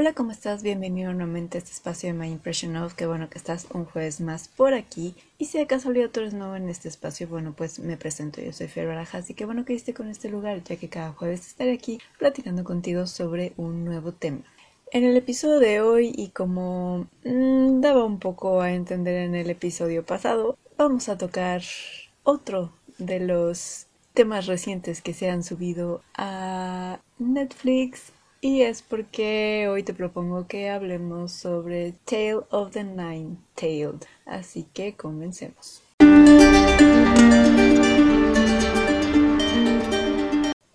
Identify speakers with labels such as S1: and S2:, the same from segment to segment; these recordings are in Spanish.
S1: Hola, ¿cómo estás? Bienvenido nuevamente a este espacio de My Impression of. Qué bueno que estás un jueves más por aquí. Y si de casualidad tú eres nuevo en este espacio, bueno, pues me presento. Yo soy Fer Barajas y qué bueno que esté con este lugar, ya que cada jueves estaré aquí platicando contigo sobre un nuevo tema. En el episodio de hoy, y como mmm, daba un poco a entender en el episodio pasado, vamos a tocar otro de los temas recientes que se han subido a Netflix y es porque hoy te propongo que hablemos sobre Tale of the Nine Tailed. Así que comencemos.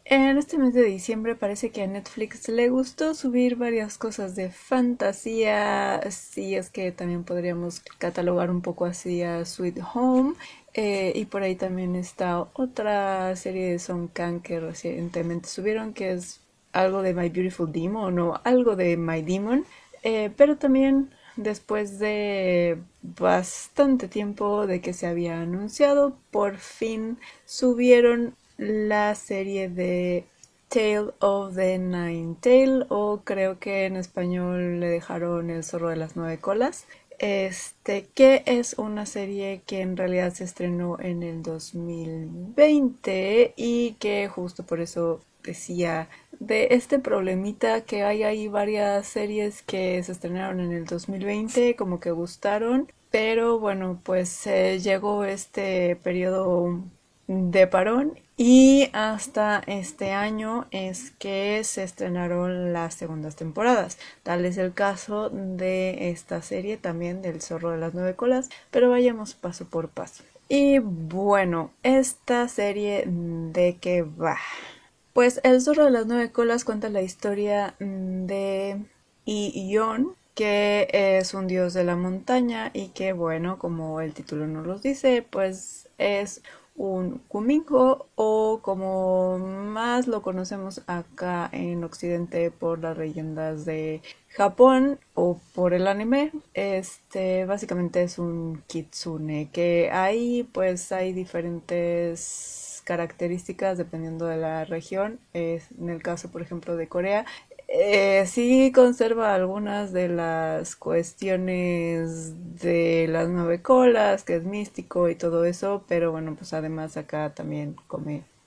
S1: En este mes de diciembre parece que a Netflix le gustó subir varias cosas de fantasía, si es que también podríamos catalogar un poco así a Sweet Home. Eh, y por ahí también está otra serie de Song Kang que recientemente subieron, que es algo de My Beautiful Demon o algo de My Demon, eh, pero también después de bastante tiempo de que se había anunciado, por fin subieron la serie de Tale of the Nine Tail o creo que en español le dejaron El zorro de las nueve colas. Este, que es una serie que en realidad se estrenó en el 2020 y que justo por eso decía de este problemita que hay ahí varias series que se estrenaron en el 2020 como que gustaron pero bueno pues llegó este periodo de parón y hasta este año es que se estrenaron las segundas temporadas. Tal es el caso de esta serie también del zorro de las nueve colas, pero vayamos paso por paso. Y bueno, esta serie de qué va. Pues El zorro de las nueve colas cuenta la historia mm, de Ion, que es un dios de la montaña y que, bueno, como el título nos lo dice, pues es un kumingo o como más lo conocemos acá en occidente por las leyendas de Japón o por el anime este básicamente es un kitsune que ahí pues hay diferentes características dependiendo de la región. en el caso, por ejemplo, de Corea, eh, sí conserva algunas de las cuestiones de las nueve colas, que es místico y todo eso, pero bueno, pues además acá también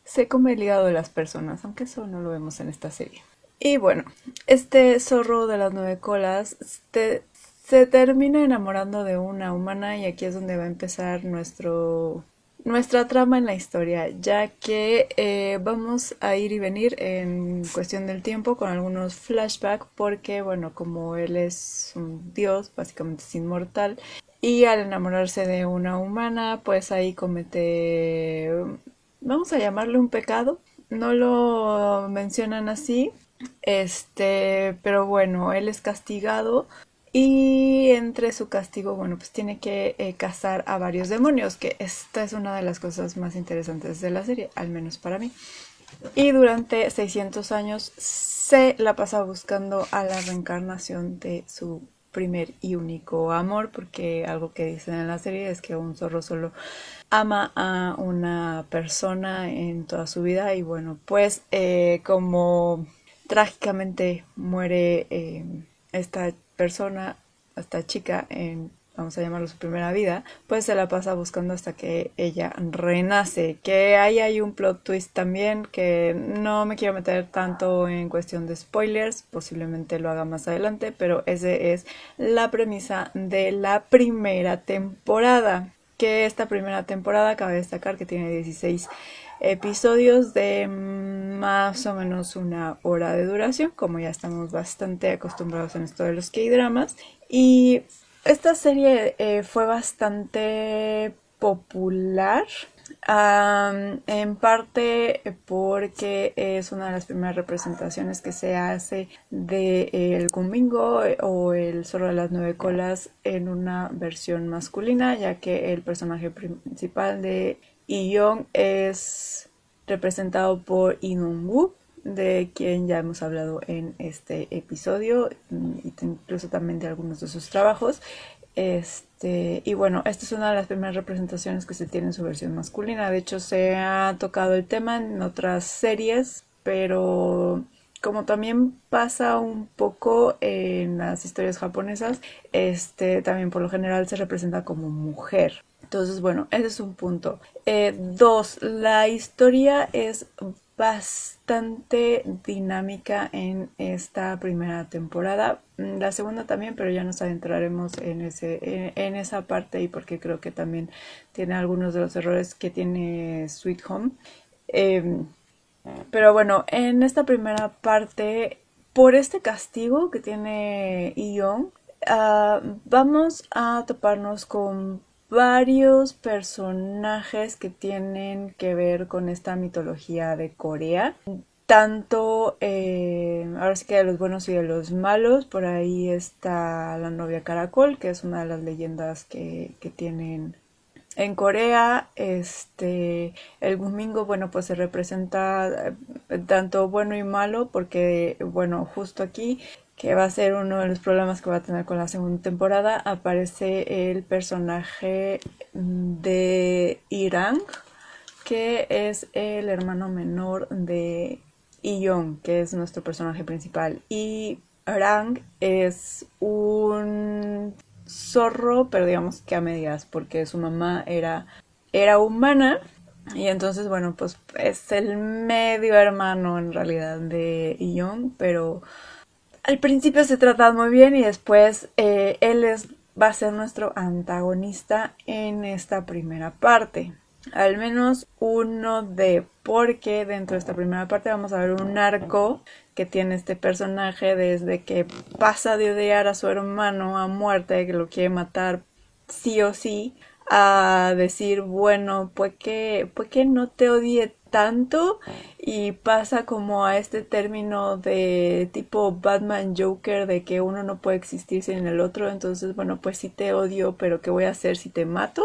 S1: se come el hígado de las personas, aunque eso no lo vemos en esta serie. Y bueno, este zorro de las nueve colas se termina enamorando de una humana y aquí es donde va a empezar nuestro nuestra trama en la historia, ya que eh, vamos a ir y venir en cuestión del tiempo con algunos flashbacks, porque bueno, como él es un dios, básicamente es inmortal, y al enamorarse de una humana, pues ahí comete, vamos a llamarle un pecado, no lo mencionan así, este, pero bueno, él es castigado y entre su castigo, bueno, pues tiene que eh, cazar a varios demonios, que esta es una de las cosas más interesantes de la serie, al menos para mí. Y durante 600 años se la pasa buscando a la reencarnación de su primer y único amor, porque algo que dicen en la serie es que un zorro solo ama a una persona en toda su vida y bueno, pues eh, como trágicamente muere eh, esta persona, esta chica, en, vamos a llamarlo su primera vida, pues se la pasa buscando hasta que ella renace. Que ahí hay un plot twist también que no me quiero meter tanto en cuestión de spoilers, posiblemente lo haga más adelante, pero ese es la premisa de la primera temporada. Que esta primera temporada cabe destacar que tiene 16 episodios de más o menos una hora de duración, como ya estamos bastante acostumbrados en esto de los K-dramas. Y esta serie eh, fue bastante popular. en parte porque es una de las primeras representaciones que se hace de el Kumbingo o el Zorro de las Nueve Colas en una versión masculina, ya que el personaje principal de y Young es representado por Inung de quien ya hemos hablado en este episodio, incluso también de algunos de sus trabajos. Este, y bueno, esta es una de las primeras representaciones que se tiene en su versión masculina. De hecho, se ha tocado el tema en otras series, pero como también pasa un poco en las historias japonesas, este también por lo general se representa como mujer. Entonces, bueno, ese es un punto. Eh, dos, la historia es bastante dinámica en esta primera temporada. Mm, la segunda también, pero ya nos adentraremos en, ese, en, esa parte y porque creo que también tiene algunos de los errores que tiene Sweet Home. Em, pero bueno, en esta primera parte, por este castigo que tiene Ion, ah, vamos a toparnos con varios personajes que tienen que ver con esta mitología de Corea. Tanto, eh, ahora sí que de los buenos y de los malos, por ahí está la novia Caracol, que es una de las leyendas que, que tienen en Corea, este, el domingo, bueno, pues se representa eh, tanto bueno y malo, porque, bueno, justo aquí que va a ser uno de los problemas que va a tener con la segunda temporada, aparece el personaje de Irang, que es el hermano menor de Iyong, que es nuestro personaje principal. Y Rang es un zorro, pero digamos que a medias, porque su mamá era, era humana. Y entonces, bueno, pues es el medio hermano en realidad de Iyong, pero al principio se trata muy bien y después eh, él es, va a ser nuestro antagonista en esta primera parte. Al menos uno de, porque dentro de esta primera parte vamos a ver un arco que tiene este personaje desde que pasa de odiar a su hermano a muerte, que lo quiere matar sí o sí, a decir, bueno, pues que, pues que no te odie tanto y pasa como a este término de tipo Batman Joker de que uno no puede existir sin el otro, entonces bueno, pues sí te odio, pero ¿qué voy a hacer si te mato?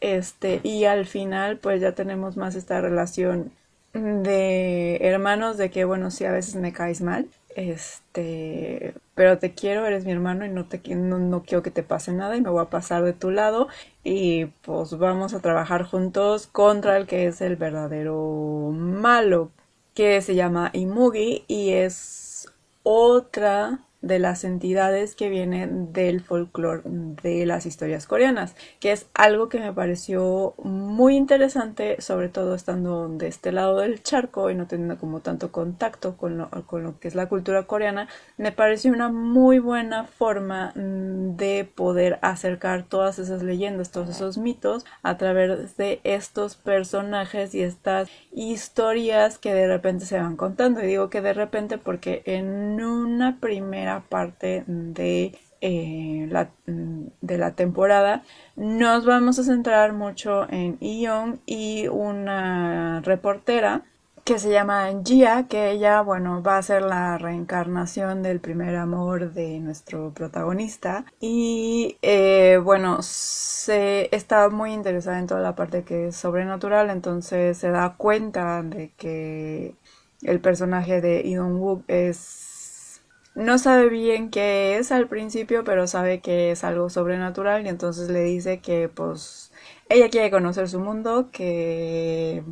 S1: Este, y al final pues ya tenemos más esta relación de hermanos de que bueno, sí a veces me caes mal, este, pero te quiero, eres mi hermano y no, te, no, no, quiero que te pase nada y me voy a pasar de tu lado y pues vamos a trabajar juntos contra el que es el verdadero malo, que se llama Imugi y es otra de las entidades que vienen del folclore de las historias coreanas, que es algo que me pareció muy interesante, sobre todo estando de este lado del charco y no teniendo como tanto contacto con lo, con lo que es la cultura coreana, me pareció una muy buena forma mm, de poder acercar todas esas leyendas, todos esos mitos a través de estos personajes y estas historias que de repente se van contando. Y digo que de repente porque en una primera parte de, eh, la, de la temporada, nos vamos a centrar mucho en Ion y una reportera que se llama Gia, que ella, bueno, va a ser la reencarnación del primer amor de nuestro protagonista. Y, eh, bueno, se está muy interesada en toda la parte que es sobrenatural, entonces se da cuenta de que el personaje de Ion Wook es no sabe bien qué es al principio, pero sabe que es algo sobrenatural y entonces le dice que pues ella quiere conocer su mundo, que,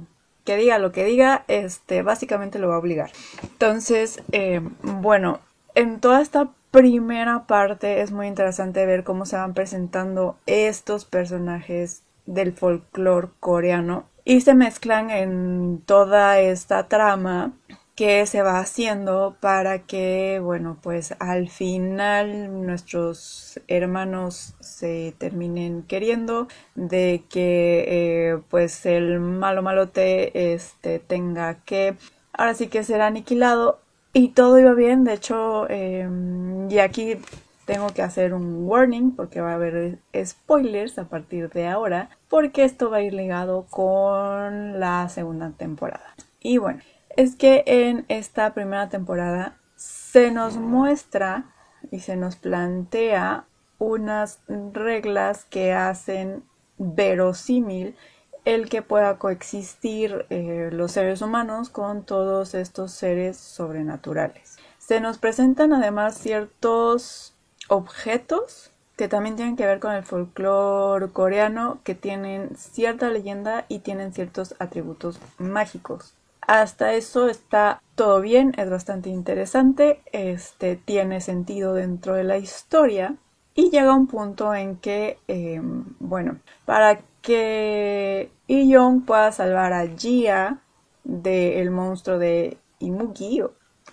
S1: que diga lo que diga, este, básicamente lo va a obligar. Entonces, eh, bueno, en toda esta primera parte es muy interesante ver cómo se van presentando estos personajes del folclore coreano y se mezclan en toda esta trama que se va haciendo para que, bueno, pues al final nuestros hermanos se terminen queriendo, de que eh, pues el malo malote este, tenga que, ahora sí que ser aniquilado y todo iba bien, de hecho, em, y aquí tengo que hacer un warning porque va a haber spoilers a partir de ahora, porque esto va a ir ligado con la segunda temporada. Y bueno, es que en esta primera temporada se nos muestra y se nos plantea unas reglas que hacen verosímil el que pueda coexistir eh, los seres humanos con todos estos seres sobrenaturales. Se nos presentan además ciertos objetos que también tienen que ver con el folclore coreano, que tienen cierta leyenda y tienen ciertos atributos mágicos. Hasta eso está todo bien, es bastante interesante, este tiene sentido dentro de la historia. Y llega un punto en que, em, bueno, para que Iyong pueda salvar a Jia del monstruo de Imugi,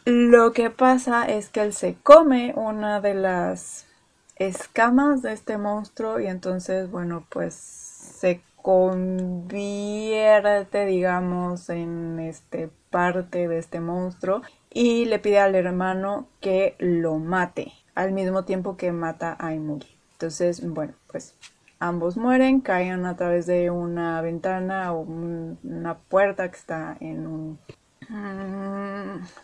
S1: lo que pasa es que él se come una de las escamas de este monstruo y entonces, bueno, pues se convierte, digamos, en este parte de este monstruo y le pide al hermano que lo mate al mismo tiempo que mata a Imugi. Entonces, bueno, pues ambos mueren, caen a través de una ventana o una puerta que está en un...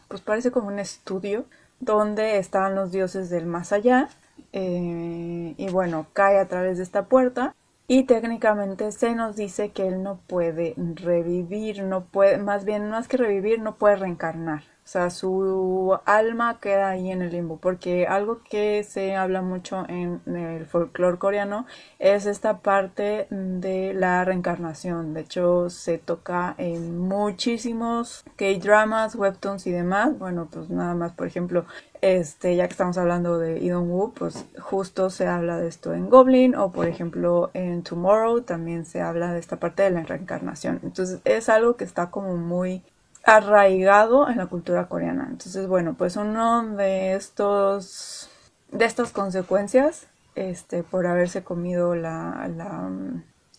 S1: Pues parece como un estudio donde están los dioses del más allá. Eh, y bueno, cae a través de esta puerta y técnicamente se nos dice que él no puede revivir, no puede, más bien más que revivir, no puede reencarnar. O sea, su alma queda ahí en el limbo, porque algo que se habla mucho en el folclore coreano es esta parte de la reencarnación. De hecho, se toca en muchísimos K-dramas, webtoons y demás. Bueno, pues nada más, por ejemplo, este, ya que estamos hablando de Idon Woo, pues justo se habla de esto en Goblin o por ejemplo en Tomorrow también se habla de esta parte de la reencarnación. Entonces es algo que está como muy arraigado en la cultura coreana. Entonces, bueno, pues uno de estos de estas consecuencias este por haberse comido la,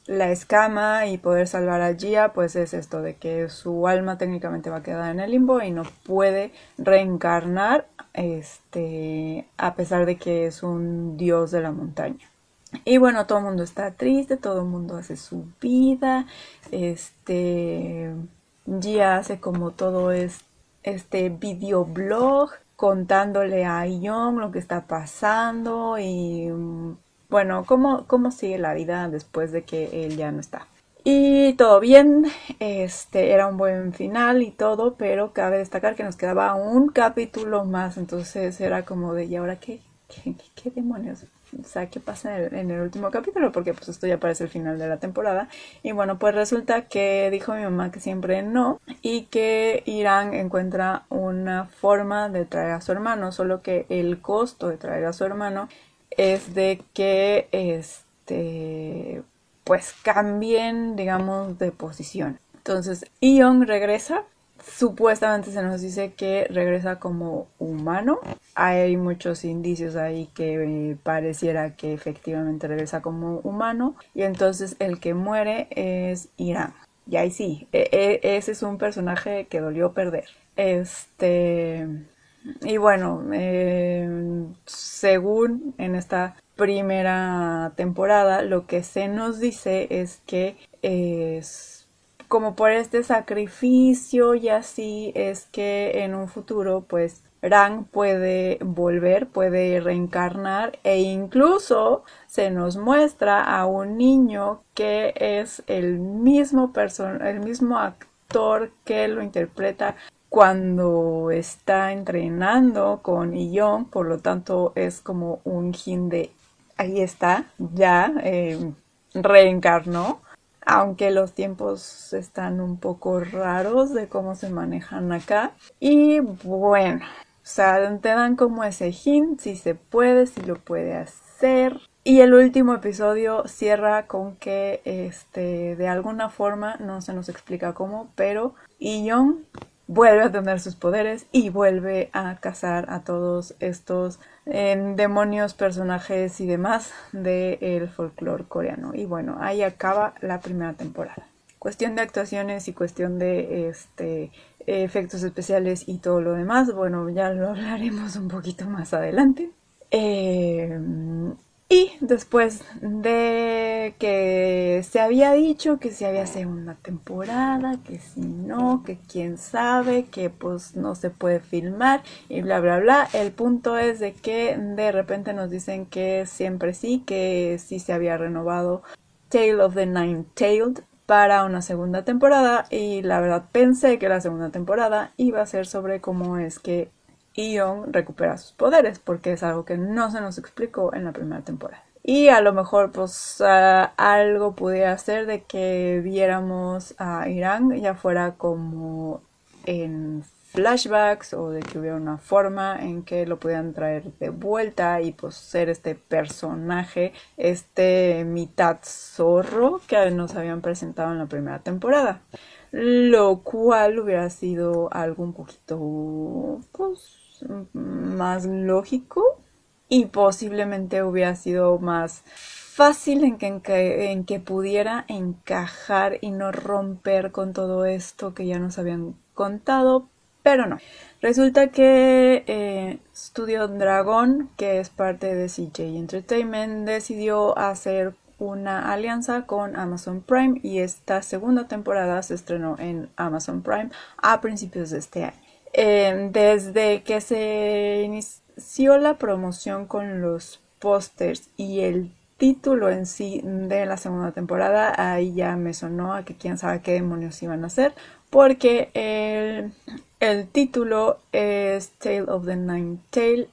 S1: la, escama y poder salvar a Gia, pues es esto de que su alma técnicamente va a quedar en el limbo y no puede reencarnar este a pesar de que es un dios de la montaña. Y bueno, todo el mundo está triste, todo el mundo hace su vida, este Gia hace como todo es, este videoblog contándole a Young lo que está pasando y mm, bueno, cómo, cómo sigue la vida después de que él ya no está. Y todo bien, este era un buen final y todo, pero cabe destacar que nos quedaba un capítulo más, entonces era como de, ¿y ahora qué? ¿Qué, qué demonios? O sea, qué pasa en el, último capítulo, porque pues esto ya parece el final de la temporada. Y bueno, pues resulta que dijo mi mamá que siempre no y que Irán encuentra una forma de traer a su hermano, solo que el costo de traer a su hermano es de que este pues cambien, digamos, de posición. Entonces, Ion regresa Supuestamente se nos dice que regresa como humano. Hay muchos indicios ahí que pareciera que efectivamente regresa como humano. Y entonces el que muere es Irán. Y ahí sí, e, e, ese es un personaje que dolió perder. Este. Y bueno, eh, según en esta primera temporada, lo que se nos dice es que es como por este sacrificio y así es que en un futuro pues Rang puede volver, puede reencarnar e incluso se nos muestra a un niño que es el mismo el mismo actor que lo interpreta cuando está entrenando con Ion, por lo tanto es como un hin de ahí está, ya eh, reencarnó aunque los tiempos están un poco raros de cómo se manejan acá. Y bueno, o sea, te dan como ese hint, si se puede, si lo puede hacer. Y el último episodio cierra con que, este, de alguna forma, no se nos explica cómo, pero Ion vuelve a tener sus poderes y vuelve a cazar a todos estos em, demonios, personajes y demás del folclore coreano. Y bueno, ahí acaba la primera temporada. Cuestión de actuaciones y cuestión de este efectos especiales y todo lo demás, bueno, ya lo hablaremos un poquito más adelante. Eh, y después de que se había dicho que si había segunda temporada, que si no, que quién sabe, que pues no se puede filmar y bla bla bla, el punto es de que de repente nos dicen que siempre sí, que sí se había renovado Tale of the Nine-Tailed para una segunda temporada y la verdad pensé que la segunda temporada iba a ser sobre cómo es que Ion recupera sus poderes, porque es algo que no se nos explicó en la primera temporada. Y a lo mejor pues algo pudiera ser de que viéramos a Irán ya fuera como en flashbacks o de que hubiera una forma en que lo pudieran traer de vuelta y pues ser este personaje, este mitad zorro que nos habían presentado en la primera temporada. Lo cual hubiera sido algo un poquito pues más lógico y posiblemente hubiera sido más fácil en que, en que, pudiera encajar y no romper con todo esto que ya nos habían contado, pero no. Resulta que eh, Studio Dragon, que es parte de CJ Entertainment, decidió hacer una alianza con Amazon Prime y esta segunda temporada se estrenó en Amazon Prime a principios de este año. Eh, desde que se inició la promoción con los pósters y el título en sí de la segunda temporada, ahí ya me sonó a que quién sabe qué demonios iban a hacer, porque el, el título es Tale of the Nine Tail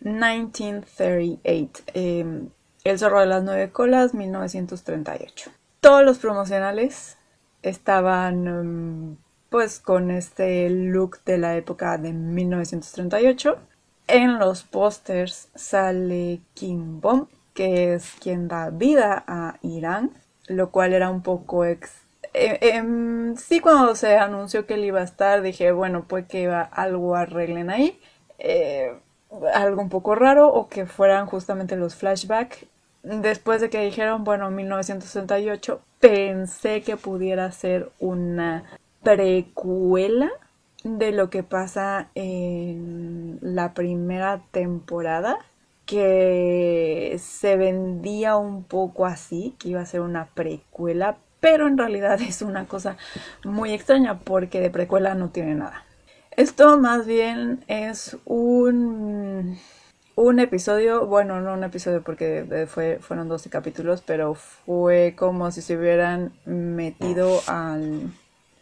S1: 1938, em, El zorro de las nueve colas 1938. Todos los promocionales estaban em, pues con este look de la época de 1938. En los pósters sale Kim Bomb que es quien da vida a Irán, lo cual era un poco ex... Eh, em, sí, cuando se anunció que él iba a estar, dije, bueno, pues que iba, algo arreglen ahí. Eh, algo un poco raro o que fueran justamente los flashbacks. Después de que dijeron, bueno, 1968, pensé que pudiera ser una precuela de lo que pasa en la primera temporada que se vendía un poco así, que iba a ser una precuela, pero en realidad es una cosa muy extraña porque de precuela no tiene nada. Esto más bien es un, un episodio, bueno, no un episodio porque fue, fueron 12 capítulos, pero fue como si se hubieran metido al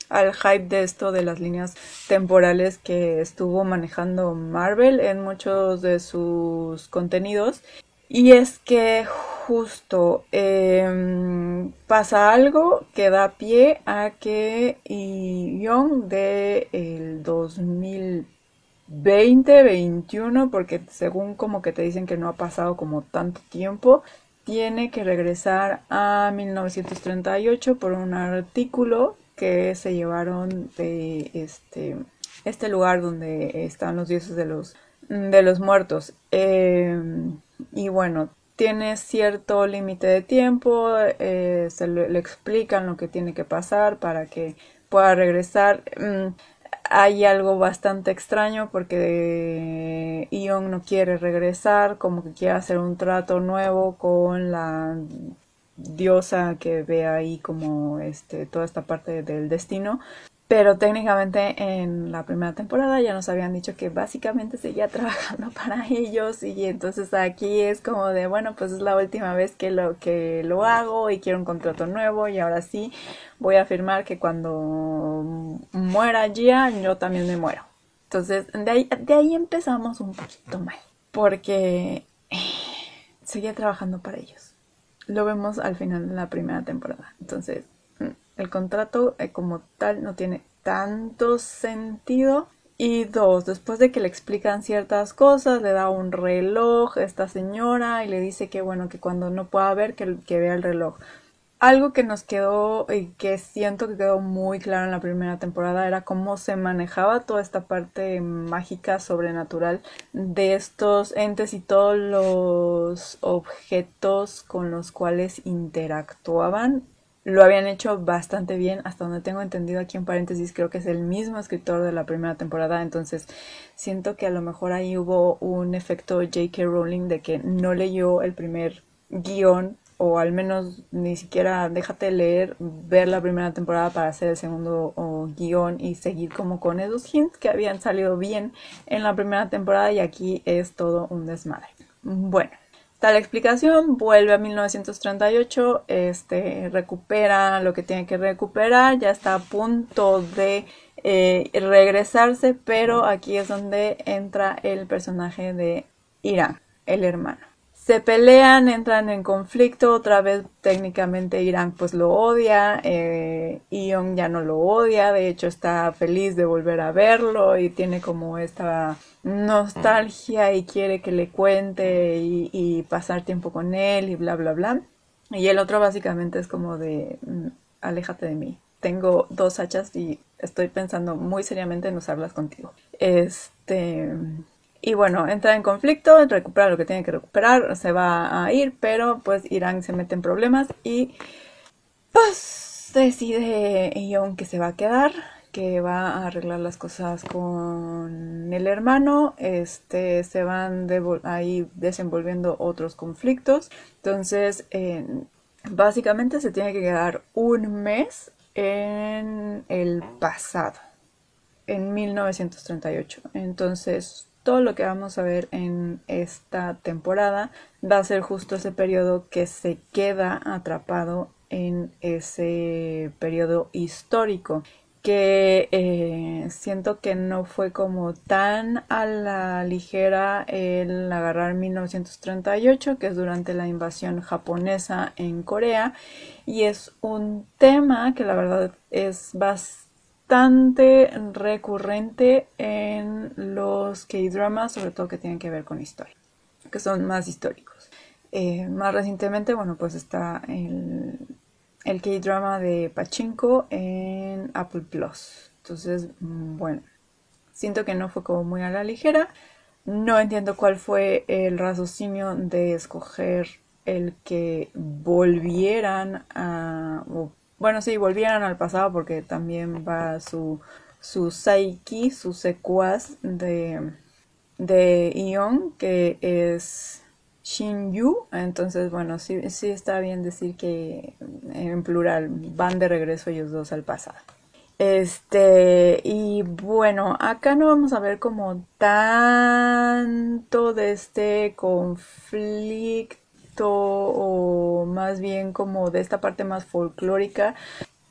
S1: al hype de esto de las líneas temporales que estuvo manejando Marvel en muchos de sus contenidos. Y es que justo em, pasa algo que da pie a que Young de el 2020-21, porque según como que te dicen que no ha pasado como tanto tiempo, tiene que regresar a 1938 por un artículo que se llevaron de este, este lugar donde están los dioses de los, de los muertos. Em, y bueno, tiene cierto límite de tiempo, eh, se le, explican lo que tiene que pasar para que pueda regresar. Mm, hay algo bastante extraño porque Ion no quiere regresar, como que quiere hacer un trato nuevo con la diosa que ve ahí como este toda esta parte del destino. Pero técnicamente en la primera temporada ya nos habían dicho que básicamente seguía trabajando para ellos y entonces aquí es como de bueno pues es la última vez que lo que lo hago y quiero un contrato nuevo y ahora sí voy a afirmar que cuando muera Gia yo también me muero entonces de ahí, de ahí empezamos un poquito mal porque seguía trabajando para ellos lo vemos al final de la primera temporada. Entonces, mm, el contrato eh, como tal no tiene tanto sentido. Y dos, después de que le explican ciertas cosas, le da un reloj a esta señora y le dice que bueno, que cuando no pueda ver, que, que vea el reloj. Algo que nos quedó y que siento que quedó muy claro en la primera temporada era cómo se manejaba toda esta parte mágica, sobrenatural de estos entes y todos los objetos con los cuales interactuaban. Lo habían hecho bastante bien, hasta donde tengo entendido aquí en paréntesis, creo que es el mismo escritor de la primera temporada, entonces siento que a lo mejor ahí hubo un efecto J.K. Rowling de que no leyó el primer guion o al menos ni siquiera déjate leer, ver la primera temporada para hacer el segundo guion y seguir como con esos hints que habían salido bien en la primera temporada y aquí es todo un desmadre. Bueno, tal explicación, vuelve a 1938, este, recupera lo que tiene que recuperar, ya está a punto de eh, regresarse, pero aquí es donde entra el personaje de Irán, el hermano se pelean, entran en conflicto, otra vez técnicamente Irán pues lo odia, eh, Ion ya no lo odia, de hecho está feliz de volver a verlo y tiene como esta nostalgia y quiere que le cuente y, y pasar tiempo con él y bla bla bla. Y el otro básicamente es como de mm, aléjate de mí. Tengo dos hachas y estoy pensando muy seriamente en usarlas contigo. Este y bueno, entra en conflicto, recupera lo que tiene que recuperar, se va a ir, pero pues Irán se mete en problemas y pues decide Ion que se va a quedar, que va a arreglar las cosas con el hermano, este, se van ahí desenvolviendo otros conflictos, entonces básicamente se tiene que quedar un mes en el pasado, en 1938, entonces todo lo que vamos a ver en esta temporada va a ser justo ese periodo que se queda atrapado en ese periodo histórico que eh, siento que no fue como tan a la ligera el agarrar 1938, que es durante la invasión japonesa en Corea, y es un tema que la verdad es bastante bastante recurrente en los K-dramas, sobre todo que tienen que ver con historia, que son más históricos. Eh, más recientemente, bueno, pues está el, el K-drama de Pachinko en Apple Plus. Entonces, bueno, siento que no fue como muy a la ligera. No entiendo cuál fue el raciocinio de escoger el que volvieran a, bueno, sí, volvieran al pasado porque también va su, su Saiki, su secuaz de, de Ion, que es Shinju. Entonces, bueno, sí, sí está bien decir que en plural van de regreso ellos dos al pasado. Este, y bueno, acá no vamos a ver como tanto de este conflicto o más bien como de esta parte más folclórica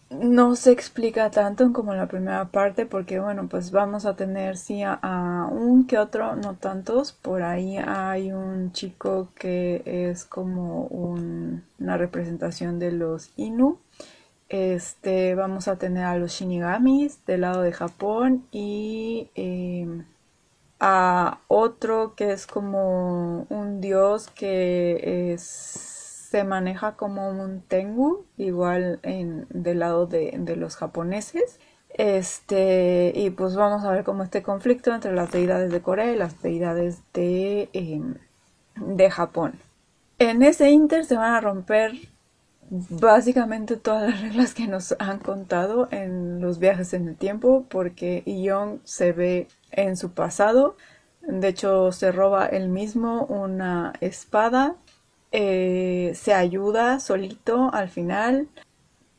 S1: no se explica tanto como en la primera parte porque bueno pues vamos a tener sí a, un que otro no tantos. Por ahí hay un chico que es como una representación de los Inu este vamos a tener a los Shinigamis del lado de Japón y em, a otro que es como un dios que se maneja como un tengu, igual en, del lado de, los japoneses. Este, y pues vamos a ver cómo este conflicto entre las deidades de Corea y las deidades de, em, de Japón. En ese inter se van a romper básicamente todas las reglas que nos han contado en los viajes en el tiempo, porque Ion se ve en su pasado. De hecho, se roba él mismo una espada. Eh, se ayuda solito al final.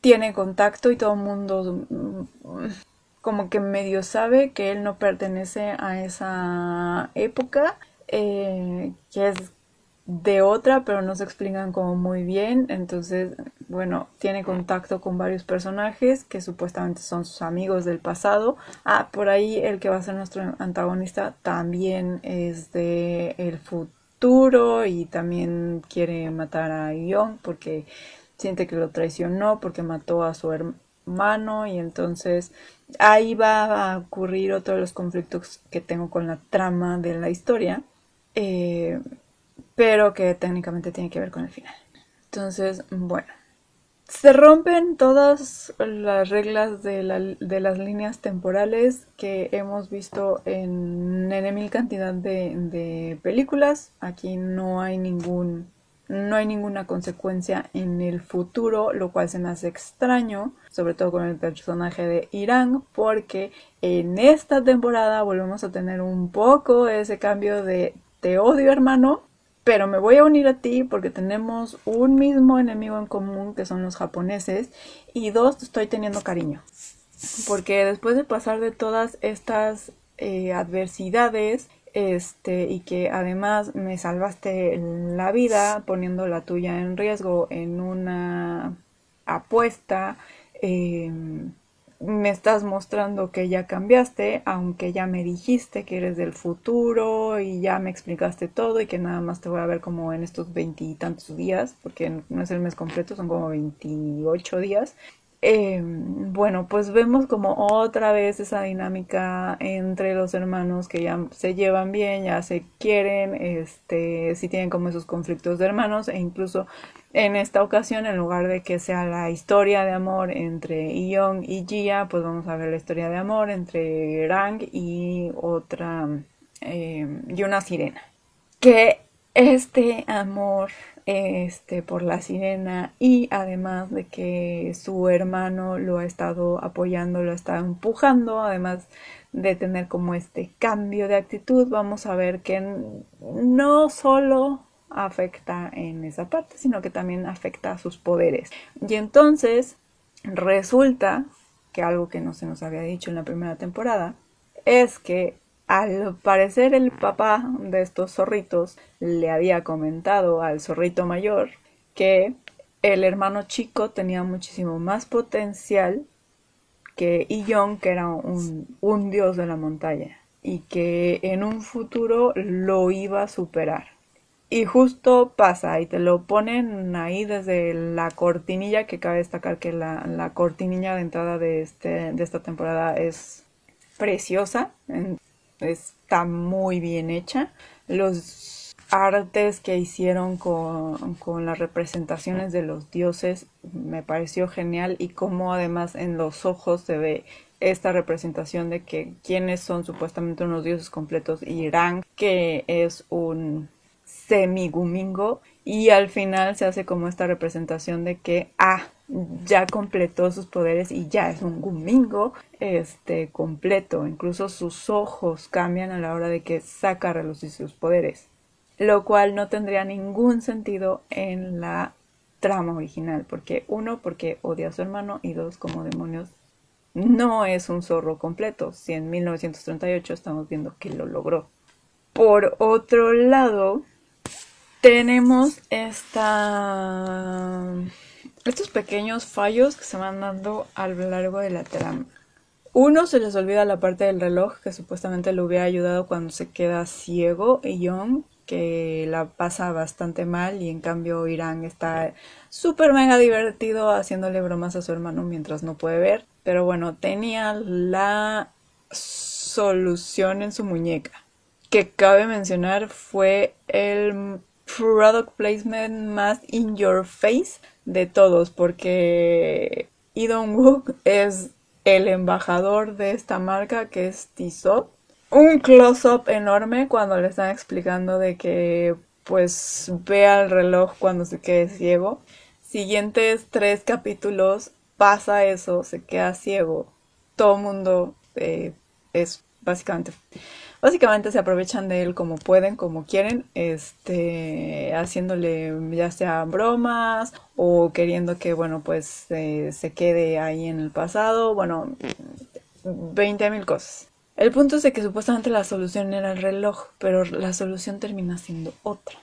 S1: Tiene contacto y todo el mundo mm, como que medio sabe que él no pertenece a esa época. Eh, que es de otra, pero no se explican como muy bien. Entonces, bueno, tiene contacto con varios personajes que supuestamente son sus amigos del pasado. Ah, por ahí el que va a ser nuestro antagonista también es de el futuro y también quiere matar a Young porque siente que lo traicionó porque mató a su hermano y entonces ahí va a ocurrir otro de los conflictos que tengo con la trama de la historia. Eh, pero que técnicamente tiene que ver con el final. Entonces, bueno, se rompen todas las reglas de, las líneas temporales que hemos visto en, en mil cantidad de, de, películas. Aquí no hay ningún no hay ninguna consecuencia en el futuro, lo cual se me hace extraño, sobre todo con el personaje de Irán, porque en esta temporada volvemos a tener un poco ese cambio de te odio hermano pero me voy a unir a ti porque tenemos un mismo enemigo en común que son los japoneses y dos, estoy teniendo cariño. Porque después de pasar de todas estas eh, adversidades, este, y que además me salvaste la vida poniendo la tuya en riesgo en una apuesta, em, me estás mostrando que ya cambiaste, aunque ya me dijiste que eres del futuro y ya me explicaste todo y que nada más te voy a ver como en estos veintitantos días, porque no es el mes completo, son como veintiocho días. Eh, bueno, pues vemos como otra vez esa dinámica entre los hermanos que ya se llevan bien, ya se quieren, este, si tienen como esos conflictos de hermanos e incluso en esta ocasión, en lugar de que sea la historia de amor entre Ion y Jia, pues vamos a ver la historia de amor entre Rang y otra, eh, y una sirena. Que este amor este, por la sirena y además de que su hermano lo ha estado apoyando, lo ha estado empujando, además de tener como este cambio de actitud, vamos a ver que no solo afecta en esa parte, sino que también afecta a sus poderes. Y entonces resulta que algo que no se nos había dicho en la primera temporada es que al parecer el papá de estos zorritos le había comentado al zorrito mayor que el hermano chico tenía muchísimo más potencial que Iyon, que era un, dios de la montaña, y que en un futuro lo iba a superar. Y justo pasa, y te lo ponen ahí desde la cortinilla, que cabe destacar que la, la cortinilla de entrada de, este, de esta temporada es preciosa está muy bien hecha. Los artes que hicieron con, las representaciones de los dioses me pareció genial y cómo además en los ojos se ve esta representación de que quienes son supuestamente unos dioses completos y Rang que es un semigumingo y al final se hace como esta representación de que ah ya completó sus poderes y ya es un gumingo este completo. Incluso sus ojos cambian a la hora de que saca a relucir sus poderes lo cual no tendría ningún sentido en la trama original porque uno porque odia a su hermano y dos como demonios no es un zorro completo. Si en 1938 estamos viendo que lo logró. Por otro lado tenemos esta estos pequeños fallos que se van dando a lo largo de la trama. Uno se les olvida la parte del reloj que supuestamente le hubiera ayudado cuando se queda ciego y Young que la pasa bastante mal y en cambio Irán está súper mega divertido haciéndole bromas a su hermano mientras no puede ver. Pero bueno, tenía la solución en su muñeca. Que cabe mencionar fue el product placement más in your face de todos, porque Idon Wook es el embajador de esta marca que es Tissot. Un close-up enorme cuando le están explicando de que pues vea el reloj cuando se quede ciego. Siguientes tres capítulos pasa eso, se queda ciego. Todo mundo eh, es básicamente básicamente se aprovechan de él como pueden, como quieren, este, haciéndole ya sea bromas o queriendo que, bueno, pues se quede ahí en el pasado, bueno, 20 mil cosas. El punto es de que supuestamente la solución era el reloj, pero la solución termina siendo otra.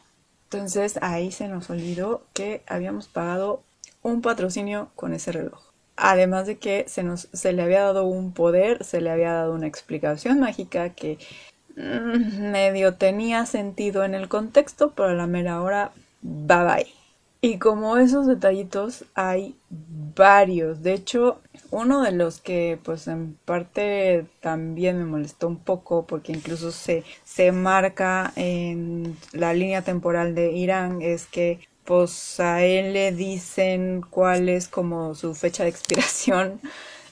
S1: Entonces ahí se nos olvidó que habíamos pagado un patrocinio con ese reloj. Además de que se, le había dado un poder, se le había dado una explicación mágica que mm, medio tenía sentido en el contexto, pero a la mera hora, bye bye. Y como esos detallitos hay varios. De hecho, uno de los que pues en parte también me molestó un poco porque incluso se, se marca en la línea temporal de Irán es que pues a él le dicen cuál es como su fecha de expiración.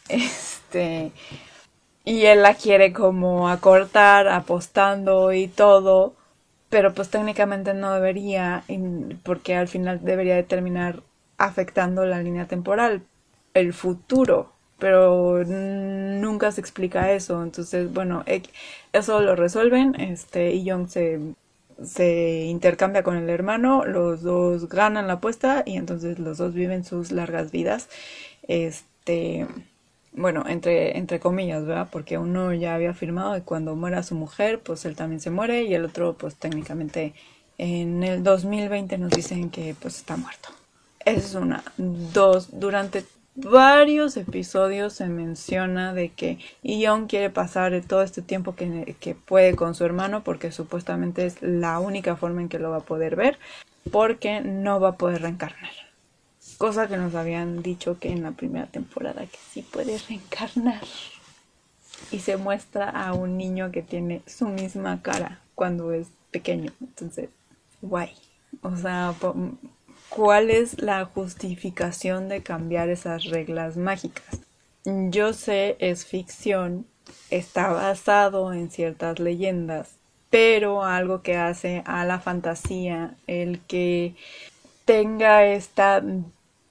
S1: Este. Y él la quiere como acortar, apostando y todo. Pero pues técnicamente no debería, porque al final debería de terminar afectando la línea temporal, el futuro. Pero nunca se explica eso. Entonces, bueno, eso lo resuelven. Este, y Young se se intercambia con el hermano, los dos ganan la apuesta y entonces los dos viven sus largas vidas. Este, bueno, entre, entre comillas, ¿verdad? Porque uno ya había firmado y cuando muera su mujer, pues él también se muere y el otro, pues técnicamente en el 2020 nos dicen que pues está muerto. Esa es una. Dos, durante varios episodios se menciona de que Ion quiere pasar todo este tiempo que, puede con su hermano porque supuestamente es la única forma en que lo va a poder ver porque no va a poder reencarnar. Cosa que nos habían dicho que en la primera temporada que sí puede reencarnar. Y se muestra a un niño que tiene su misma cara cuando es pequeño. Entonces, guay. O sea, ¿cuál es la justificación de cambiar esas reglas mágicas? Yo sé, es ficción, está basado en ciertas leyendas, pero algo que hace a la fantasía el que tenga esta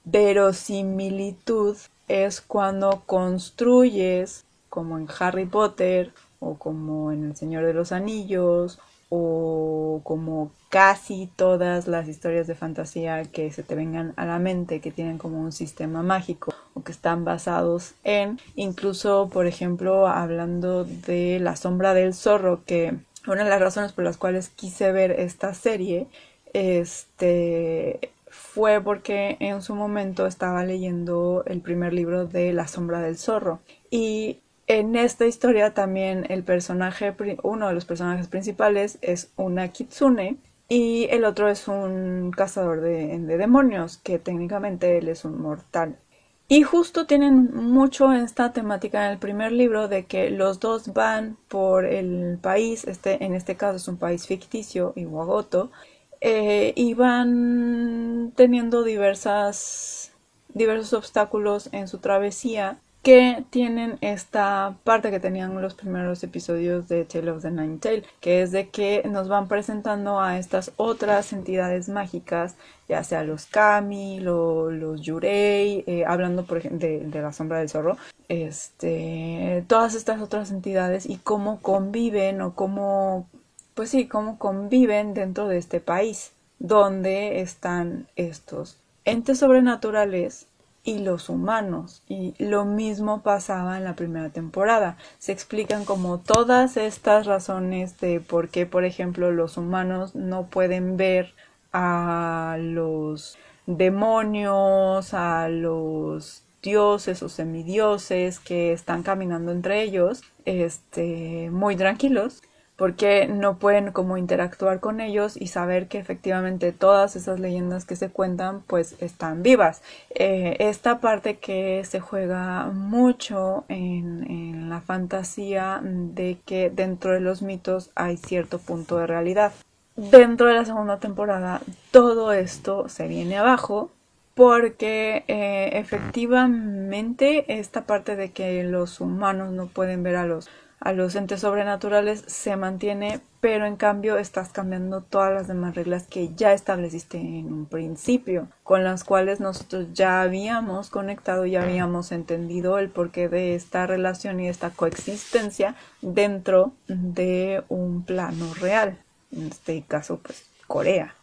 S1: verosimilitud es cuando construyes, como en Harry Potter o como en El Señor de los Anillos o como casi todas las historias de fantasía que se te vengan a la mente, que tienen como un sistema mágico o que están basados en, incluso por ejemplo hablando de La sombra del zorro, que una de las razones por las cuales quise ver esta serie, este fue porque en su momento estaba leyendo el primer libro de La sombra del zorro. Y en esta historia también el personaje, uno de los personajes principales es una kitsune y el otro es un cazador de, demonios, que técnicamente él es un mortal. Y justo tienen mucho en esta temática en el primer libro de que los dos van por el país, este, en este caso es un país ficticio, Iwagoto, eh, y van teniendo diversas, diversos obstáculos en su travesía que tienen esta parte que tenían los primeros episodios de Tale of the Nine Tail, que es de que nos van presentando a estas otras entidades mágicas, ya sea los Kami, los Yurei, eh, hablando por ejemplo de, la sombra del zorro, este, todas estas otras entidades y cómo conviven o cómo, pues sí, cómo conviven dentro de este país, donde están estos entes sobrenaturales y los humanos. Y lo mismo pasaba en la primera temporada. Se explican como todas estas razones de por qué, por ejemplo, los humanos no pueden ver a los demonios, a los dioses o semidioses que están caminando entre ellos, este, muy tranquilos porque no pueden como interactuar con ellos y saber que efectivamente todas esas leyendas que se cuentan pues están vivas. Eh, esta parte que se juega mucho en, en la fantasía de que dentro de los mitos hay cierto punto de realidad. Dentro de la segunda temporada todo esto se viene abajo porque eh, efectivamente esta parte de que los humanos no pueden ver a los a los entes sobrenaturales se mantiene, pero en cambio estás cambiando todas las demás reglas que ya estableciste en un principio, con las cuales nosotros ya habíamos conectado, ya habíamos entendido el porqué de esta relación y esta coexistencia dentro de un plano real, en este caso pues Corea.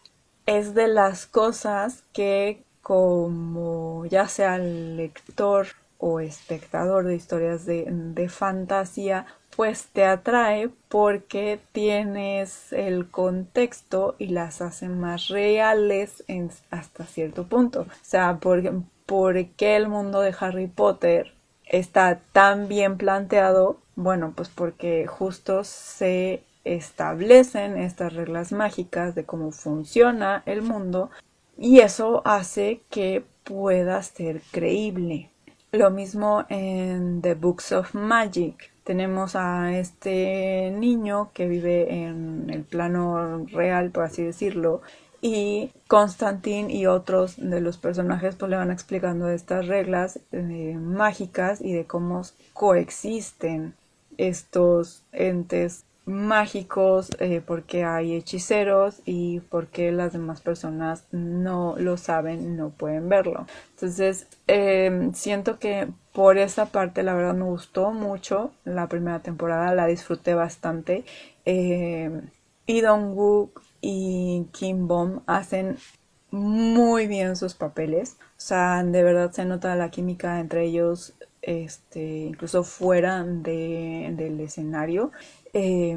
S1: Es de las cosas que como ya sea lector o espectador de historias de, de fantasía pues te atrae porque tienes el contexto y las hace más reales hasta cierto punto. O sea, por, qué el mundo de Harry Potter está tan bien planteado? Bueno, pues porque justo se establecen estas reglas mágicas de cómo funciona el mundo y eso hace que pueda ser creíble. Lo mismo en The Books of Magic tenemos a este niño que vive en el plano real, por así decirlo, y Constantin y otros de los personajes pues le van explicando estas reglas eh, mágicas y de cómo coexisten estos entes mágicos eh, porque hay hechiceros y porque las demás personas no lo saben, no pueden verlo. Entonces, em, siento que por esa parte la verdad me gustó mucho la primera temporada, la disfruté bastante. Eh, y Wook y Kim Bom hacen muy bien sus papeles. O sea, de verdad se nota la química entre ellos, este, incluso fuera de, del escenario. Eh,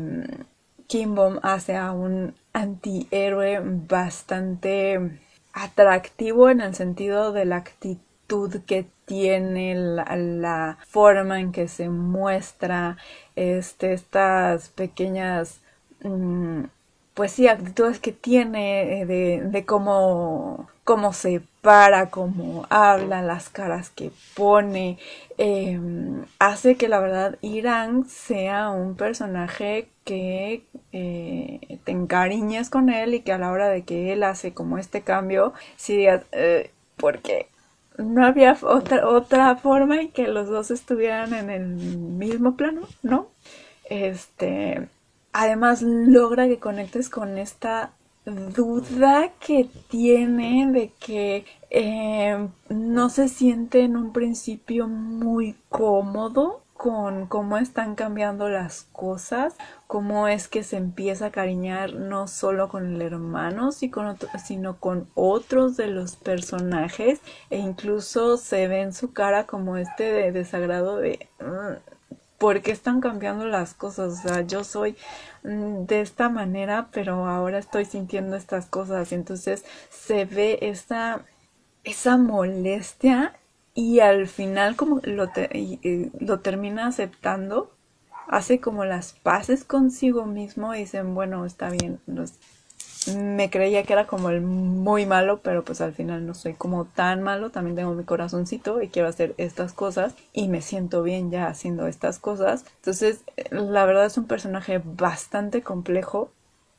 S1: Kim Bom hace a un antihéroe bastante atractivo en el sentido de la actitud que tiene, la, forma en que se muestra, este, estas pequeñas, mm, pues sí, actitudes que tiene eh, de, de cómo, cómo se para, cómo habla, las caras que pone, em, hace que la verdad Irán sea un personaje que eh, te encariñes con él y que a la hora de que él hace como este cambio, si digas, eh, porque no había otra, otra forma en que los dos estuvieran en el mismo plano, ¿no? Este, además logra que conectes con esta duda que tiene de que eh, no se siente en un principio muy cómodo con cómo están cambiando las cosas, cómo es que se empieza a cariñar no solo con el hermano, sino con otros de los personajes e incluso se ve en su cara como este de desagrado de ¿por qué están cambiando las cosas? O sea, yo soy mm, de esta manera, pero ahora estoy sintiendo estas cosas. Y entonces se ve esa, esa molestia y al final como lo, lo termina aceptando, hace como las paces consigo mismo y dicen, bueno, está bien, me creía que era como el muy malo, pero pues al final no soy como tan malo, también tengo mi corazoncito y quiero hacer estas cosas y me siento bien ya haciendo estas cosas. Entonces, la verdad es un personaje bastante complejo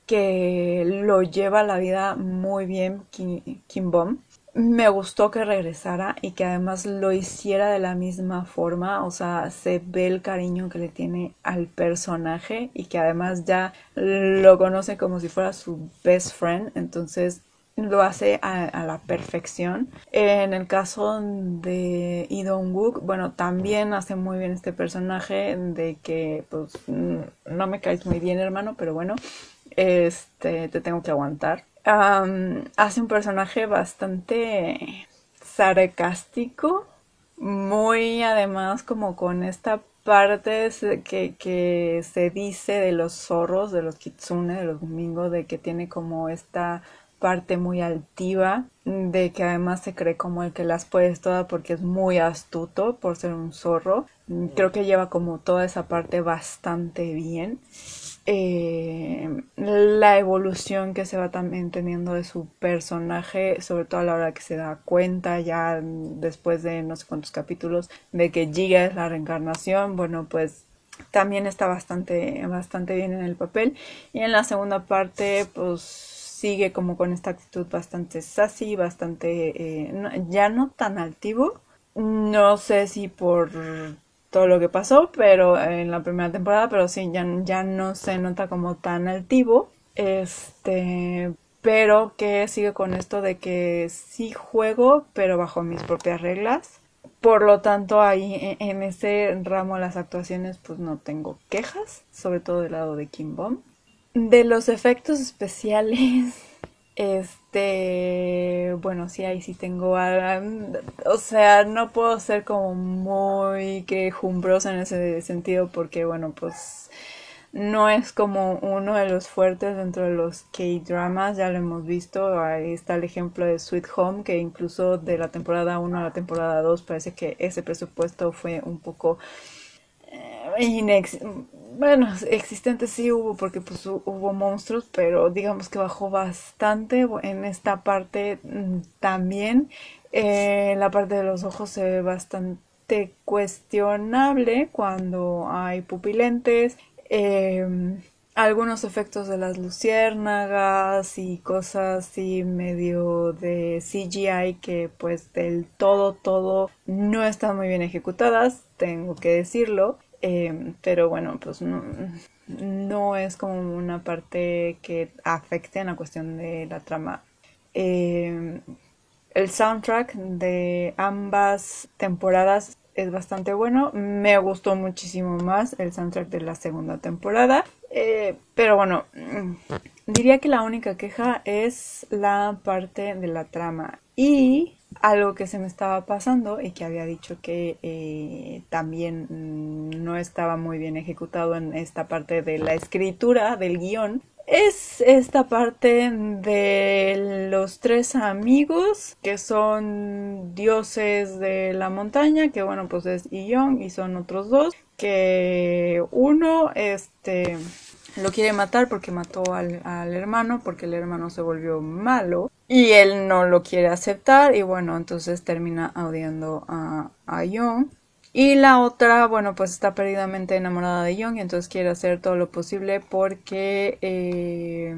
S1: que lo lleva la vida muy bien Kim, Bom me gustó que regresara y que además lo hiciera de la misma forma, o sea, se ve el cariño que le tiene al personaje y que además ya lo conoce como si fuera su best friend, entonces lo hace a, la perfección. En el caso de Idon Wook, bueno, también hace muy bien este personaje de que, pues, no me caes muy bien, hermano, pero bueno, este, te tengo que aguantar hace un personaje bastante sarcástico, muy además como con esta parte que, que se dice de los zorros, de los kitsune, de los domingos, de que tiene como esta parte muy altiva, de que además se cree como el que las puedes todas porque es muy astuto por ser un zorro. Creo que lleva como toda esa parte bastante bien. Eh, la evolución que se va también teniendo de su personaje, sobre todo a la hora que se da cuenta ya después de no sé cuántos capítulos de que Giga es la reencarnación, bueno pues también está bastante, bastante bien en el papel. Y en la segunda parte pues sigue como con esta actitud bastante sassy, bastante eh, ya no tan altivo, no sé si por todo lo que pasó, pero en la primera temporada, pero sí, ya, ya no se nota como tan altivo. Este, pero que sigue con esto de que sí juego, pero bajo mis propias reglas. Por lo tanto, ahí e, en ese ramo las actuaciones, pues no tengo quejas, sobre todo del lado de Kim Bomb. De los efectos especiales, este, bueno, sí, ahí sí tengo, o sea, no puedo ser como muy quejumbrosa en ese sentido porque, bueno, pues no es como uno de los fuertes dentro de los K-dramas, ya lo hemos visto, ahí está el ejemplo de Sweet Home, que incluso de la temporada 1 a la temporada 2 parece que ese presupuesto fue un poco eh, bueno, existentes sí hubo porque pues hubo monstruos, pero digamos que bajó bastante en esta parte mm, también. Eh, la parte de los ojos se ve bastante cuestionable cuando hay pupilentes. Em, algunos efectos de las luciérnagas y cosas así medio de CGI que pues del todo todo no están muy bien ejecutadas, tengo que decirlo. Em, pero bueno, pues no, es como una parte que afecte en la cuestión de la trama. Em, el soundtrack de ambas temporadas es bastante bueno. Me gustó muchísimo más el soundtrack de la segunda temporada. Eh, pero bueno, diría que la única queja es la parte de la trama. Y algo que se me estaba pasando y que había dicho que eh, también no estaba muy bien ejecutado en esta parte de la escritura del guion es esta parte de los tres amigos que son dioses de la montaña, que bueno, pues es Ion y son otros dos, que uno, este, lo quiere matar porque mató al, hermano, porque el hermano se volvió malo y él no lo quiere aceptar y bueno, entonces termina odiando a, a Ion. Y la otra, bueno, pues está perdidamente enamorada de Young y entonces quiere hacer todo lo posible porque eh,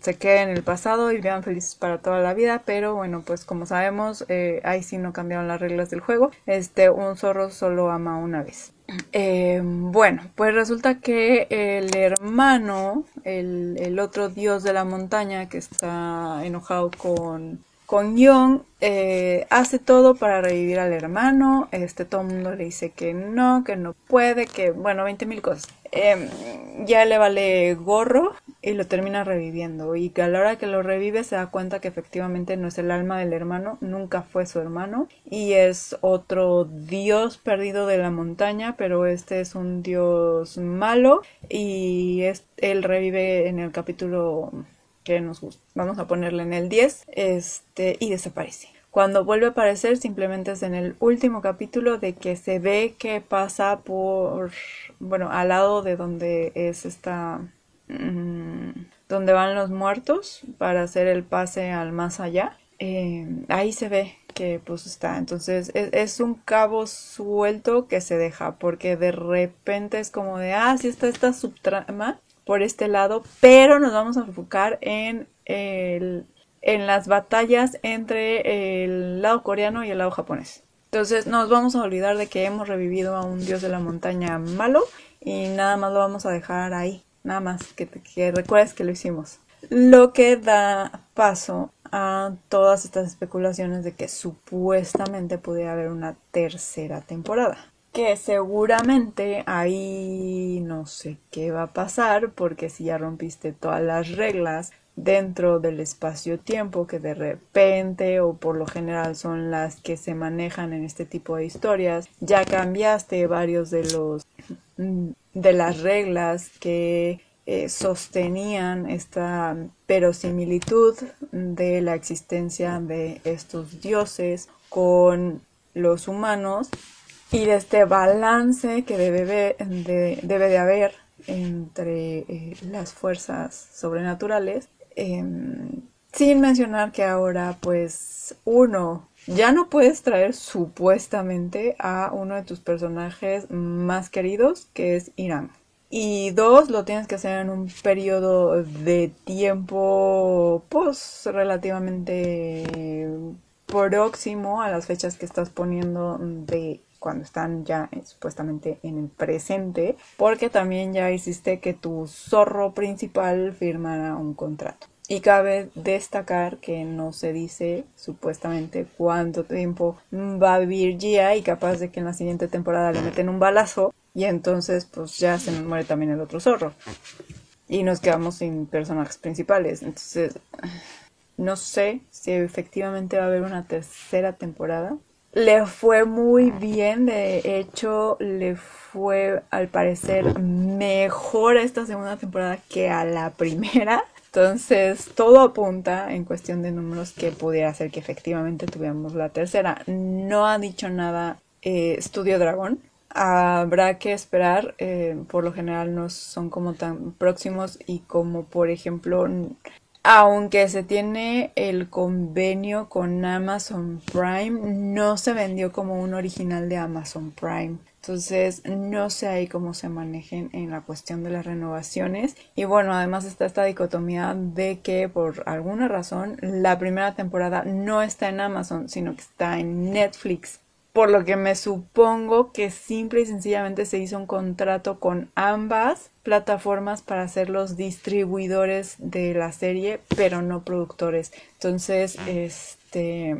S1: se quede en el pasado y vean felices para toda la vida. Pero bueno, pues como sabemos, eh, ahí sí no cambiaron las reglas del juego. Este, un zorro solo ama una vez. Eh, bueno, pues resulta que el hermano, el, el otro dios de la montaña que está enojado con con Young eh, hace todo para revivir al hermano. Este, todo el mundo le dice que no, que no puede, que bueno, 20 mil cosas. Em, ya le vale gorro y lo termina reviviendo. Y a la hora que lo revive se da cuenta que efectivamente no es el alma del hermano, nunca fue su hermano. Y es otro dios perdido de la montaña, pero este es un dios malo. Y es, él revive en el capítulo que nos gusta. Vamos a ponerle en el 10 este, y desaparece. Cuando vuelve a aparecer simplemente es en el último capítulo de que se ve que pasa por, bueno, al lado de donde es esta, mm, donde van los muertos para hacer el pase al más allá. Eh, ahí se ve que pues está. Entonces es, es, un cabo suelto que se deja porque de repente es como de, ah, sí está esta subtrama por este lado, pero nos vamos a enfocar en, en las batallas entre el lado coreano y el lado japonés. Entonces nos vamos a olvidar de que hemos revivido a un dios de la montaña malo y nada más lo vamos a dejar ahí, nada más que, que recuerdes que lo hicimos. Lo que da paso a todas estas especulaciones de que supuestamente pudiera haber una tercera temporada que seguramente ahí no sé qué va a pasar porque si ya rompiste todas las reglas dentro del espacio-tiempo que de repente o por lo general son las que se manejan en este tipo de historias, ya cambiaste varios de los de las reglas que eh, sostenían esta verosimilitud de la existencia de estos dioses con los humanos y de este balance que debe de, debe de haber entre eh, las fuerzas sobrenaturales, em, sin mencionar que ahora pues uno, ya no puedes traer supuestamente a uno de tus personajes más queridos, que es Irán. Y dos, lo tienes que hacer en un periodo de tiempo pues relativamente próximo a las fechas que estás poniendo de cuando están ya eh, supuestamente en el presente, porque también ya hiciste que tu zorro principal firmara un contrato. Y cabe destacar que no se dice supuestamente cuánto tiempo va a vivir Gia y capaz de que en la siguiente temporada le meten un balazo y entonces pues ya se nos muere también el otro zorro. Y nos quedamos sin personajes principales. Entonces no sé si efectivamente va a haber una tercera temporada le fue muy bien, de hecho le fue al parecer mejor a esta segunda temporada que a la primera. Entonces todo apunta en cuestión de números que pudiera ser que efectivamente tuviéramos la tercera. No ha dicho nada eh, Studio Dragon. Habrá que esperar, eh, por lo general no son como tan próximos y como por ejemplo aunque se tiene el convenio con Amazon Prime, no se vendió como un original de Amazon Prime. Entonces, no sé ahí cómo se manejen en la cuestión de las renovaciones. Y bueno, además está esta dicotomía de que por alguna razón la primera temporada no está en Amazon, sino que está en Netflix por lo que me supongo que simple y sencillamente se hizo un contrato con ambas plataformas para ser los distribuidores de la serie, pero no productores. Entonces, este,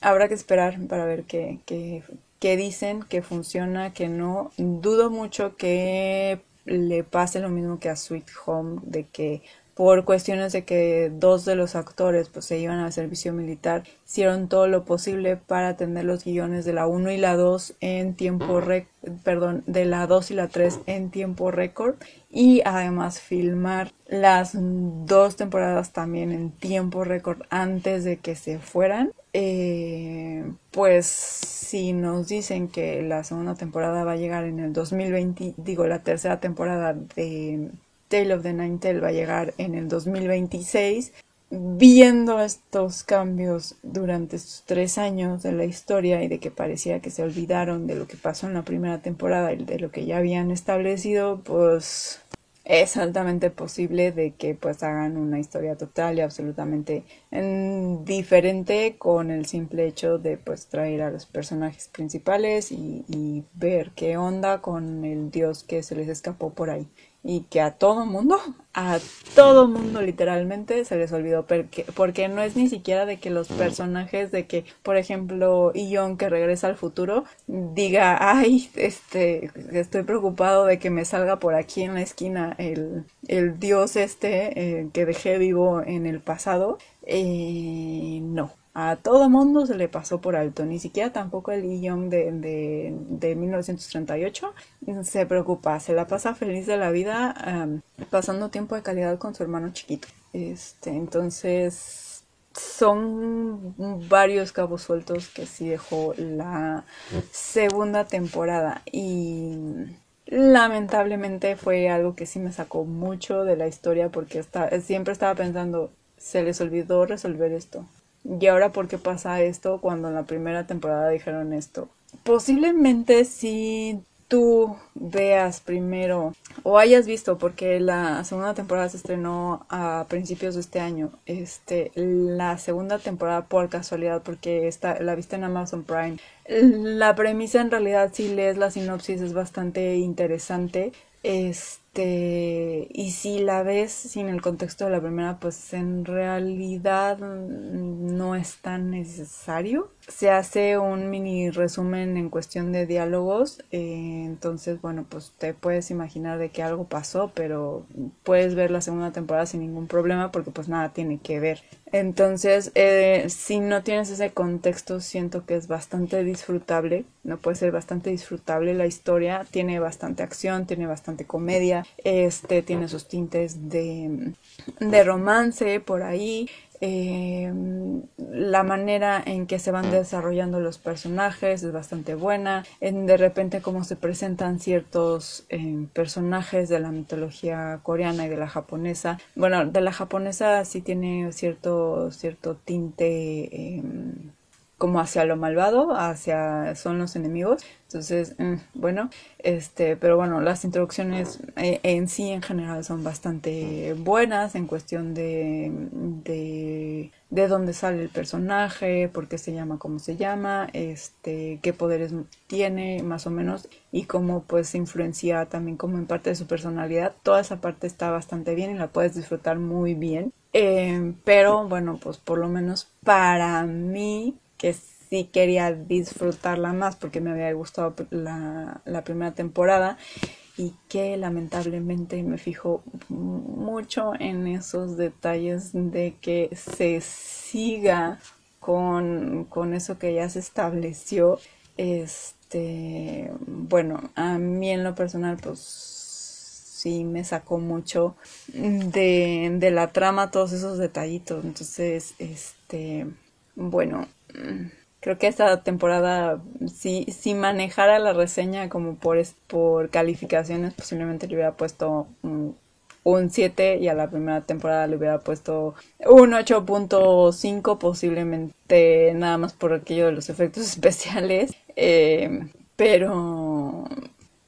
S1: habrá que esperar para ver qué, qué, dicen, que funciona, que no. Dudo mucho que le pase lo mismo que a Sweet Home, de que por cuestiones de que dos de los actores pues se iban al servicio militar, hicieron todo lo posible para tener los guiones de la 1 y la 2 en tiempo récord, perdón, de la 2 y la 3 en tiempo récord y además filmar las dos temporadas también en tiempo récord antes de que se fueran. Eh, pues si nos dicen que la segunda temporada va a llegar en el 2020, digo la tercera temporada de Tale of the Nine va a llegar en el 2026. Viendo estos cambios durante estos tres años de la historia y de que parecía que se olvidaron de lo que pasó en la primera temporada y de lo que ya habían establecido, pues es altamente posible de que pues hagan una historia total y absolutamente mm, diferente con el simple hecho de pues traer a los personajes principales y ver qué onda con el dios que se les escapó por ahí y que a todo mundo, a todo mundo literalmente se les olvidó porque, porque no es ni siquiera de que los personajes de que, por ejemplo, Ion que regresa al futuro diga, ay, este, estoy preocupado de que me salga por aquí en la esquina el, el dios este eh, que dejé vivo en el pasado. Eh, no, a todo mundo se le pasó por alto, ni siquiera tampoco el Lee de, de, de 1938 se preocupa, se la pasa feliz de la vida pasando tiempo de calidad con su hermano chiquito. Este, entonces son varios cabos sueltos que sí dejó la segunda temporada. Y lamentablemente fue algo que sí me sacó mucho de la historia porque siempre estaba pensando se les olvidó resolver esto ¿Y ahora por qué pasa esto cuando en la primera temporada dijeron esto? Posiblemente si tú veas primero o hayas visto porque la segunda temporada se estrenó a principios de este año este la segunda temporada por casualidad porque está la viste en Amazon Prime la premisa en realidad si lees la sinopsis es bastante interesante este, y si la ves sin el contexto de la primera, pues en realidad no es tan necesario. Se hace un mini resumen en cuestión de diálogos, eh, entonces, bueno, pues te puedes imaginar de que algo pasó, pero puedes ver la segunda temporada sin ningún problema porque pues nada tiene que ver. Entonces, eh, si no tienes ese contexto, siento que es bastante disfrutable, no puede ser bastante disfrutable la historia, tiene bastante acción, tiene bastante comedia, este, tiene sus tintes de, de romance por ahí, eh, la manera en que se van desarrollando los personajes es bastante buena. En, de repente cómo se presentan ciertos eh, personajes de la mitología coreana y de la japonesa. Bueno, de la japonesa sí tiene cierto, cierto tinte em, como hacia lo malvado, hacia son los enemigos. Entonces, mm, bueno, este, pero bueno, las introducciones eh, en sí en general son bastante buenas en cuestión de, de, de dónde sale el personaje, por qué se llama como se llama, este, qué poderes tiene más o menos y cómo pues influencia también como en parte de su personalidad. Toda esa parte está bastante bien y la puedes disfrutar muy bien. Eh, pero bueno, pues por lo menos para mí, que sí quería disfrutarla más porque me había gustado la, primera temporada y que lamentablemente me fijo mucho en esos detalles de que se siga con, con eso que ya se estableció. Este, bueno, a mí en lo personal, pues sí me sacó mucho de, de la trama todos esos detallitos. Entonces, este, bueno, creo que esta temporada, si, si manejara la reseña como por, por calificaciones, posiblemente le hubiera puesto un, 7 y a la primera temporada le hubiera puesto un 8.5, posiblemente nada más por aquello de los efectos especiales. Eh, pero,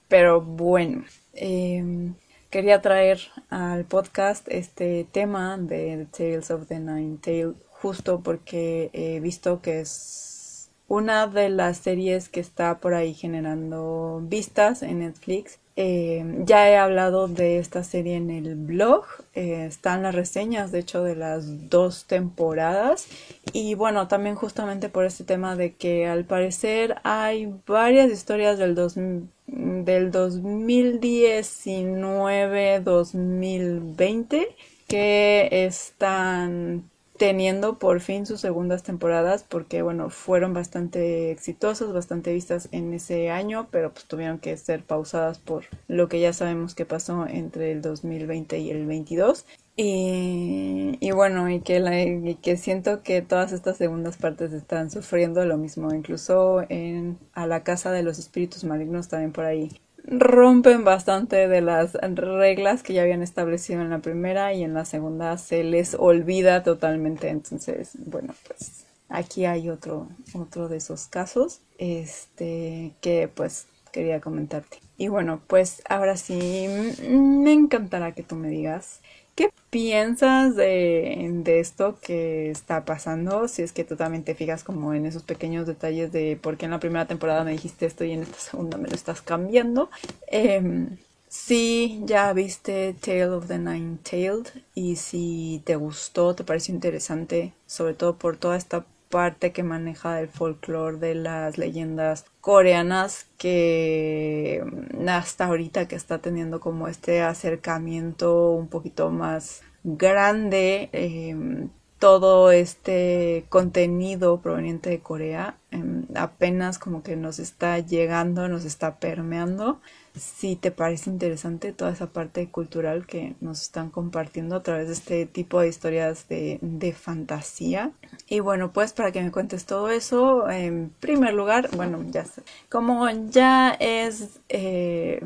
S1: pero bueno. Eh, quería traer al podcast este tema de The Tales of the Nine Tail justo porque he visto que es una de las series que está por ahí generando vistas en Netflix. Eh, ya he hablado de esta serie en el blog, eh, están las reseñas de hecho de las dos temporadas y bueno también justamente por este tema de que al parecer hay varias historias del, dos, del 2019-2020 que están teniendo por fin sus segundas temporadas porque bueno fueron bastante exitosas bastante vistas en ese año pero pues tuvieron que ser pausadas por lo que ya sabemos que pasó entre el 2020 y el 22 y, y bueno y que, la, y que siento que todas estas segundas partes están sufriendo lo mismo incluso en a la casa de los espíritus malignos también por ahí rompen bastante de las reglas que ya habían establecido en la primera y en la segunda se les olvida totalmente. Entonces, bueno, pues aquí hay otro, otro de esos casos, este, que pues quería comentarte. Y bueno, pues ahora sí, me encantará que tú me digas ¿Qué piensas de, esto que está pasando? Si es que tú también te fijas como en esos pequeños detalles de por qué en la primera temporada me dijiste esto y en esta segunda me lo estás cambiando. Eh, si ya viste Tale of the Nine Tailed y si te gustó, te pareció interesante, sobre todo por toda esta parte que maneja el folclore de las leyendas coreanas que hasta ahorita que está teniendo como este acercamiento un poquito más grande em, todo este contenido proveniente de Corea em, apenas como que nos está llegando, nos está permeando si te parece interesante toda esa parte cultural que nos están compartiendo a través de este tipo de historias de, de fantasía. Y bueno, pues para que me cuentes todo eso, en primer lugar, bueno, ya sé, como ya es... Eh,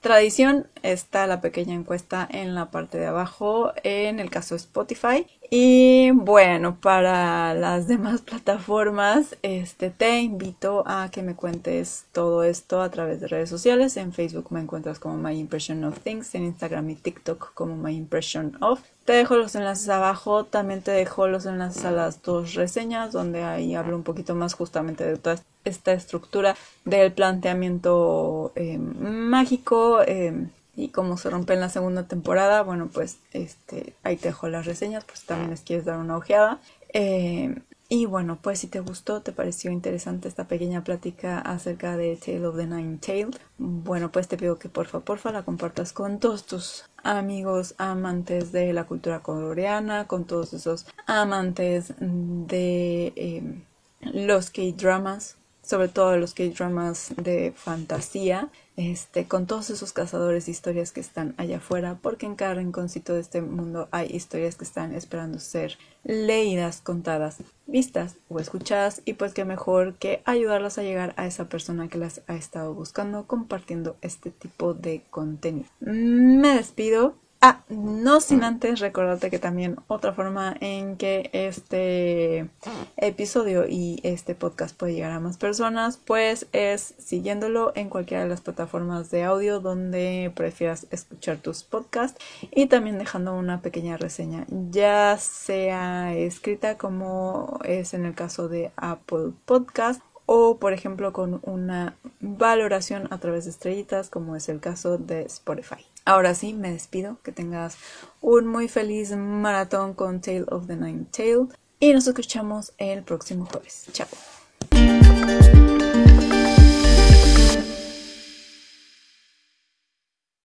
S1: tradición está la pequeña encuesta en la parte de abajo en el caso de Spotify y bueno, para las demás plataformas, este te invito a que me cuentes todo esto a través de redes sociales. En Facebook me encuentras como My Impression of Things, en Instagram y TikTok como My Impression of. Te dejo los enlaces abajo, también te dejo los enlaces a las dos reseñas, donde ahí hablo un poquito más justamente de toda esta estructura del planteamiento eh, mágico. Eh, y como se rompe en la segunda temporada, bueno, pues este, ahí te dejo las reseñas, pues también les quieres dar una ojeada. Eh, y bueno, pues si te gustó, te pareció interesante esta pequeña plática acerca de Tale of the Nine Tailed, bueno, pues te pido que porfa, porfa la compartas con todos tus amigos amantes de la cultura coreana, con todos esos amantes de eh, los K-dramas, sobre todo los K-dramas de fantasía, este, con todos esos cazadores de historias que están allá afuera, porque en cada rinconcito de este mundo hay historias que están esperando ser leídas, contadas, vistas o escuchadas, y pues qué mejor que ayudarlas a llegar a esa persona que las ha estado buscando compartiendo este tipo de contenido. Me despido Ah, no sin antes recordarte que también otra forma en que este episodio y este podcast puede llegar a más personas, pues es siguiéndolo en cualquiera de las plataformas de audio donde prefieras escuchar tus podcasts. Y también dejando una pequeña reseña, ya sea escrita como es en el caso de Apple Podcast o por ejemplo con una valoración a través de estrellitas como es el caso de Spotify. Ahora sí, me despido, que tengas un muy feliz maratón con Tale of the Nine Tail y nos escuchamos el próximo jueves. Chao.